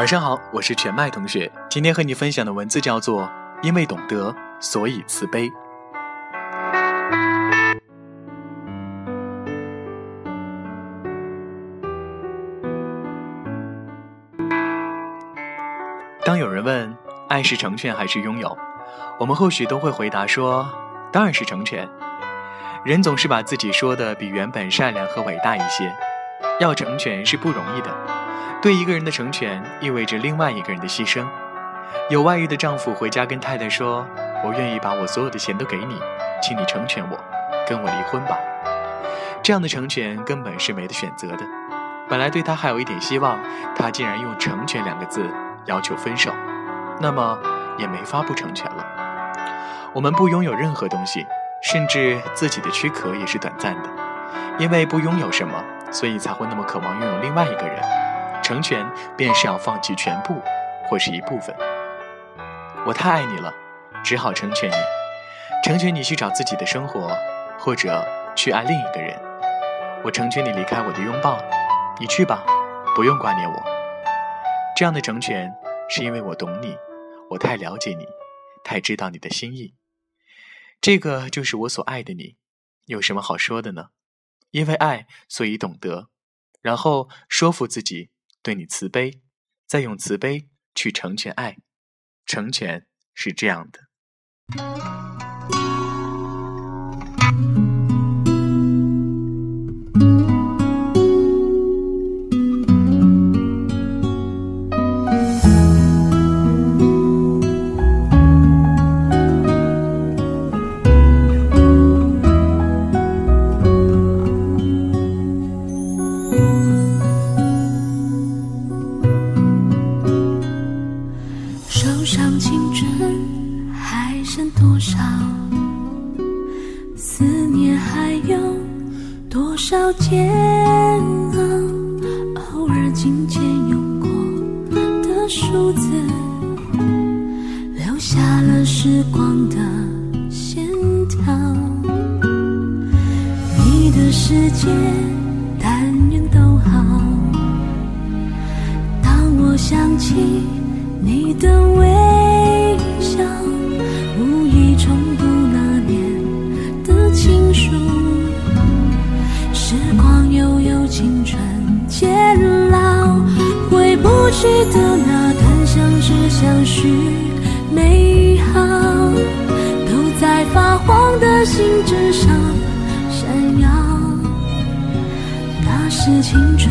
晚上好，我是全麦同学。今天和你分享的文字叫做《因为懂得，所以慈悲》。当有人问爱是成全还是拥有，我们或许都会回答说：当然是成全。人总是把自己说的比原本善良和伟大一些，要成全是不容易的。对一个人的成全，意味着另外一个人的牺牲。有外遇的丈夫回家跟太太说：“我愿意把我所有的钱都给你，请你成全我，跟我离婚吧。”这样的成全根本是没得选择的。本来对他还有一点希望，他竟然用“成全”两个字要求分手，那么也没法不成全了。我们不拥有任何东西。甚至自己的躯壳也是短暂的，因为不拥有什么，所以才会那么渴望拥有另外一个人。成全便是要放弃全部，或是一部分。我太爱你了，只好成全你，成全你去找自己的生活，或者去爱另一个人。我成全你离开我的拥抱，你去吧，不用挂念我。这样的成全，是因为我懂你，我太了解你，太知道你的心意。这个就是我所爱的你，有什么好说的呢？因为爱，所以懂得，然后说服自己对你慈悲，再用慈悲去成全爱，成全是这样的。上青春还剩多少思念还有多少煎熬，偶尔琴键用过的数字，留下了时光的线条。你的世界，但愿都好。当我想起你的微笑，无意重读那年的情书。时光悠悠青春渐老，回不去的那段相知相许美好，都在发黄的信纸上闪耀。那是青春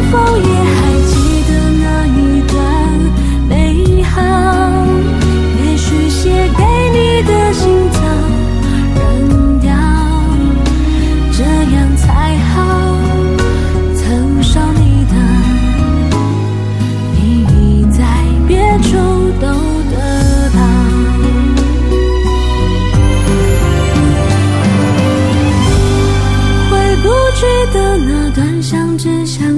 是否也还记得那一段美好也许写给你的信早扔掉这样才好曾少你的你已在别处都得到。回不去的那段相知相